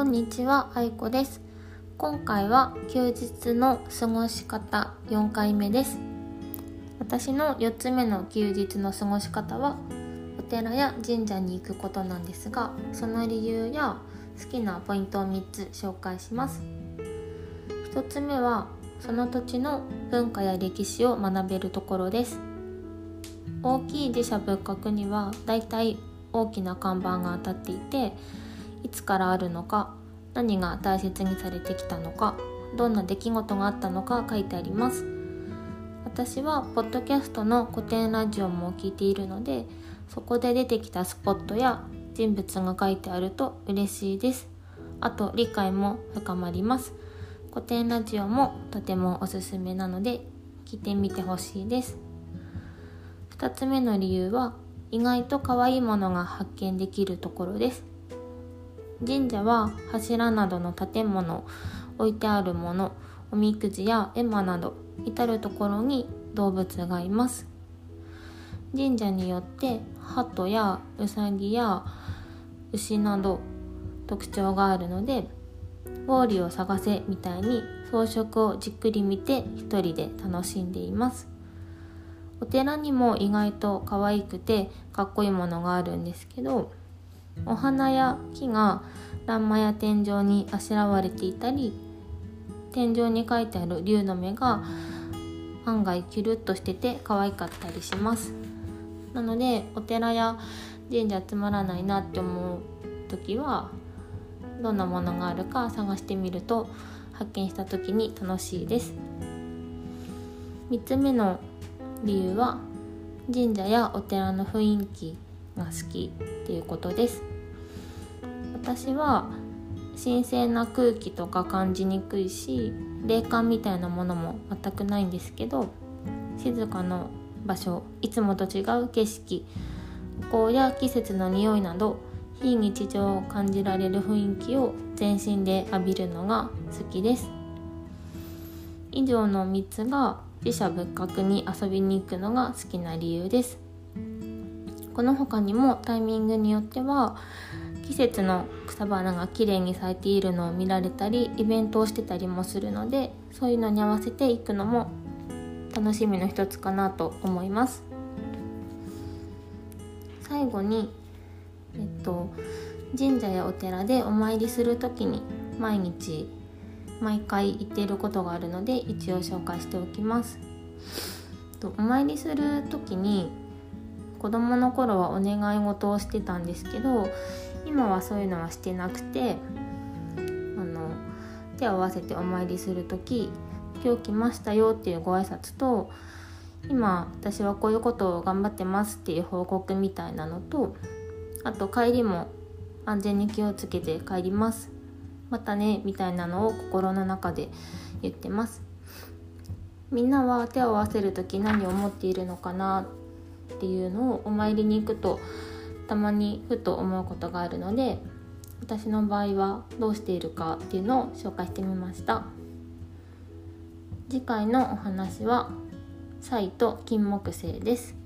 こんにちは、あいこです。今回は休日の過ごし方4回目です。私の4つ目の休日の過ごし方はお寺や神社に行くことなんですが、その理由や好きなポイントを3つ紹介します。1つ目はその土地の文化や歴史を学べるところです。大きい寺社仏閣にはだいたい大きな看板が当たっていてつからあるのか何が大切にされてきたのかどんな出来事があったのか書いてあります。私はポッドキャストの古典ラジオも聞いているのでそこで出てきたスポットや人物が書いてあると嬉しいです。あと理解も深まります。古典ラジオもとてもおすすめなので聞いてみてほしいです。2つ目の理由は意外と可愛いものが発見できるところです。神社は柱などの建物置いてあるものおみくじや絵馬など至る所に動物がいます。神社によって鳩やうさぎや牛など特徴があるのでウォーリーを探せみたいに装飾をじっくり見て一人で楽しんでいます。お寺にも意外と可愛くてかっこいいものがあるんですけどお花や木が欄間や天井にあしらわれていたり天井に書いてある竜の目が案外キュルッとしてて可愛かったりします。なのでお寺や神社つまらないなって思う時はどんなものがあるか探してみると発見した時に楽しいです。3つ目の理由は神社やお寺の雰囲気が好きっていうことです。私は神聖な空気とか感じにくいし霊感みたいなものも全くないんですけど静かな場所いつもと違う景色お香や季節の匂いなど非日常を感じられる雰囲気を全身で浴びるのが好きです。以上の3つが自社仏閣に遊びに行くのが好きな理由です。この他にもタイミングによっては季節の草花が綺麗に咲いているのを見られたりイベントをしてたりもするのでそういうのに合わせて行くのも楽しみの一つかなと思います。最後にえっと神社やお寺でお参りする時に毎日毎回行っていることがあるので一応紹介しておきます。お参りする時に子供の頃はお願い事をしてたんですけど今はそういうのはしてなくてあの手を合わせてお参りする時「今日来ましたよ」っていうご挨拶と「今私はこういうことを頑張ってます」っていう報告みたいなのとあと帰りも安全に気をつけて帰りますまたねみたいなのを心の中で言ってます。みんなは手を合わせる時何を思っているのかなっていうのをお参りに行くとたまにふと思うことがあるので私の場合はどうしているかっていうのを紹介してみました。次回のお話はサイと金木犀です。